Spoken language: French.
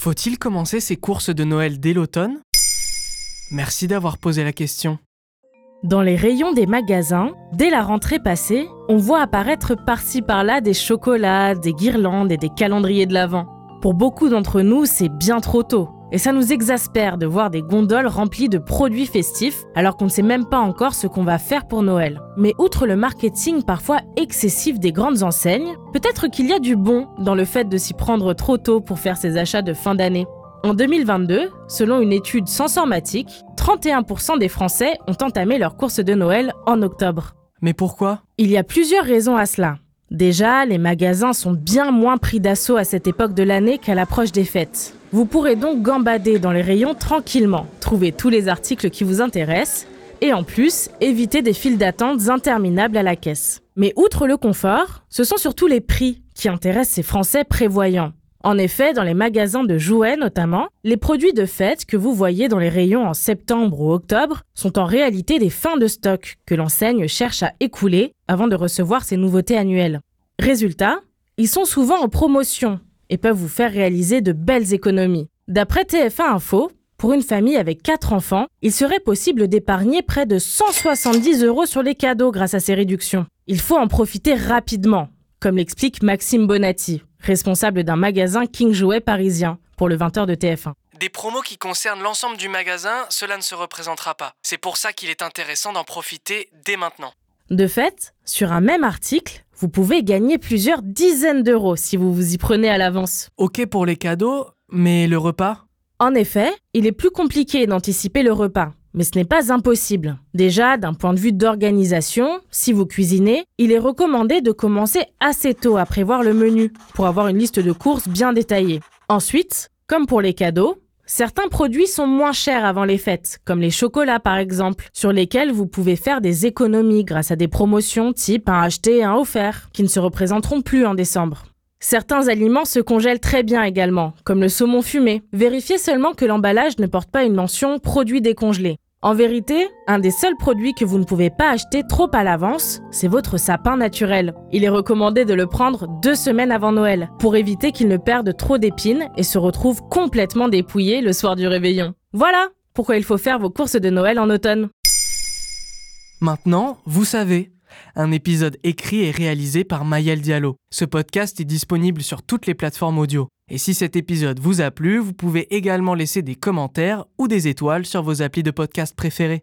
Faut-il commencer ses courses de Noël dès l'automne? Merci d'avoir posé la question. Dans les rayons des magasins, dès la rentrée passée, on voit apparaître par-ci par-là des chocolats, des guirlandes et des calendriers de l'Avent. Pour beaucoup d'entre nous, c'est bien trop tôt. Et ça nous exaspère de voir des gondoles remplies de produits festifs alors qu'on ne sait même pas encore ce qu'on va faire pour Noël. Mais outre le marketing parfois excessif des grandes enseignes, peut-être qu'il y a du bon dans le fait de s'y prendre trop tôt pour faire ses achats de fin d'année. En 2022, selon une étude Sensormatique, 31% des Français ont entamé leurs courses de Noël en octobre. Mais pourquoi? Il y a plusieurs raisons à cela. Déjà, les magasins sont bien moins pris d'assaut à cette époque de l'année qu'à l'approche des fêtes. Vous pourrez donc gambader dans les rayons tranquillement, trouver tous les articles qui vous intéressent et en plus éviter des files d'attente interminables à la caisse. Mais outre le confort, ce sont surtout les prix qui intéressent ces Français prévoyants. En effet, dans les magasins de jouets notamment, les produits de fête que vous voyez dans les rayons en septembre ou octobre sont en réalité des fins de stock que l'enseigne cherche à écouler avant de recevoir ses nouveautés annuelles. Résultat, ils sont souvent en promotion et peuvent vous faire réaliser de belles économies. D'après TF1 Info, pour une famille avec 4 enfants, il serait possible d'épargner près de 170 euros sur les cadeaux grâce à ces réductions. Il faut en profiter rapidement, comme l'explique Maxime Bonatti, responsable d'un magasin King Jouet parisien pour le 20h de TF1. Des promos qui concernent l'ensemble du magasin, cela ne se représentera pas. C'est pour ça qu'il est intéressant d'en profiter dès maintenant. De fait, sur un même article, vous pouvez gagner plusieurs dizaines d'euros si vous vous y prenez à l'avance. Ok pour les cadeaux, mais le repas? En effet, il est plus compliqué d'anticiper le repas. Mais ce n'est pas impossible. Déjà, d'un point de vue d'organisation, si vous cuisinez, il est recommandé de commencer assez tôt à prévoir le menu pour avoir une liste de courses bien détaillée. Ensuite, comme pour les cadeaux, certains produits sont moins chers avant les fêtes, comme les chocolats par exemple, sur lesquels vous pouvez faire des économies grâce à des promotions type un acheté et un offert, qui ne se représenteront plus en décembre. Certains aliments se congèlent très bien également, comme le saumon fumé. Vérifiez seulement que l'emballage ne porte pas une mention produit décongelé. En vérité, un des seuls produits que vous ne pouvez pas acheter trop à l'avance, c'est votre sapin naturel. Il est recommandé de le prendre deux semaines avant Noël, pour éviter qu'il ne perde trop d'épines et se retrouve complètement dépouillé le soir du réveillon. Voilà pourquoi il faut faire vos courses de Noël en automne. Maintenant, vous savez. Un épisode écrit et réalisé par Mayel Diallo. Ce podcast est disponible sur toutes les plateformes audio. Et si cet épisode vous a plu, vous pouvez également laisser des commentaires ou des étoiles sur vos applis de podcast préférés.